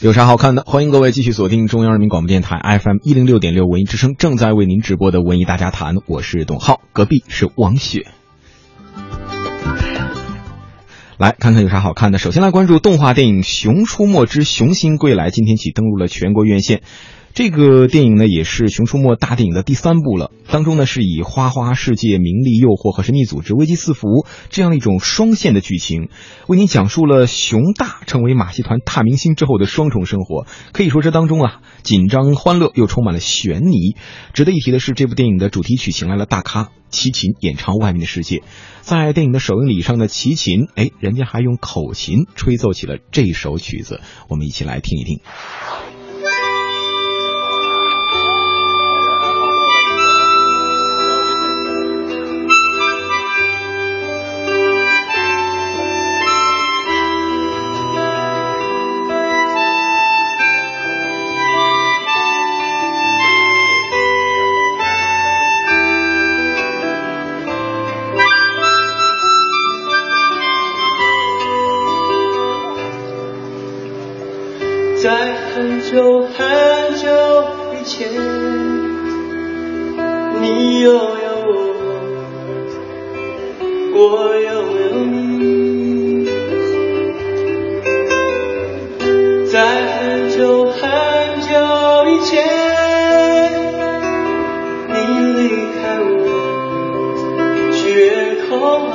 有啥好看的？欢迎各位继续锁定中央人民广播电台 FM 一零六点六文艺之声，正在为您直播的文艺大家谈，我是董浩，隔壁是王雪。来看看有啥好看的。首先来关注动画电影《熊出没之熊心归来》，今天起登陆了全国院线。这个电影呢，也是《熊出没》大电影的第三部了。当中呢，是以花花世界、名利诱惑和神秘组织危机四伏这样一种双线的剧情，为您讲述了熊大成为马戏团大明星之后的双重生活。可以说，这当中啊，紧张、欢乐又充满了悬疑。值得一提的是，这部电影的主题曲请来了大咖齐秦演唱《外面的世界》。在电影的首映礼上的齐秦，哎，人家还用口琴吹奏起了这首曲子。我们一起来听一听。在很久很久以前，你拥有我，我拥有你。在很久很久以前，你离开我，绝口翱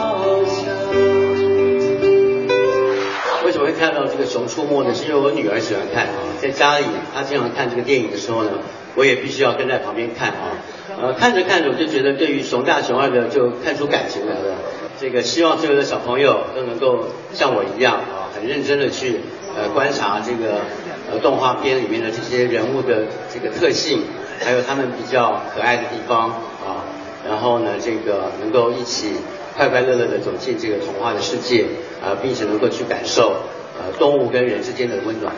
熊出没》呢？是因为我女儿喜欢看啊，在家里她经常看这个电影的时候呢，我也必须要跟在旁边看啊。呃，看着看着我就觉得对于熊大熊二的就看出感情来了。这个希望所有的小朋友都能够像我一样啊，很认真的去呃观察这个呃动画片里面的这些人物的这个特性，还有他们比较可爱的地方啊。然后呢，这个能够一起快快乐乐的走进这个童话的世界啊，并且能够去感受呃动物跟人之间的温暖。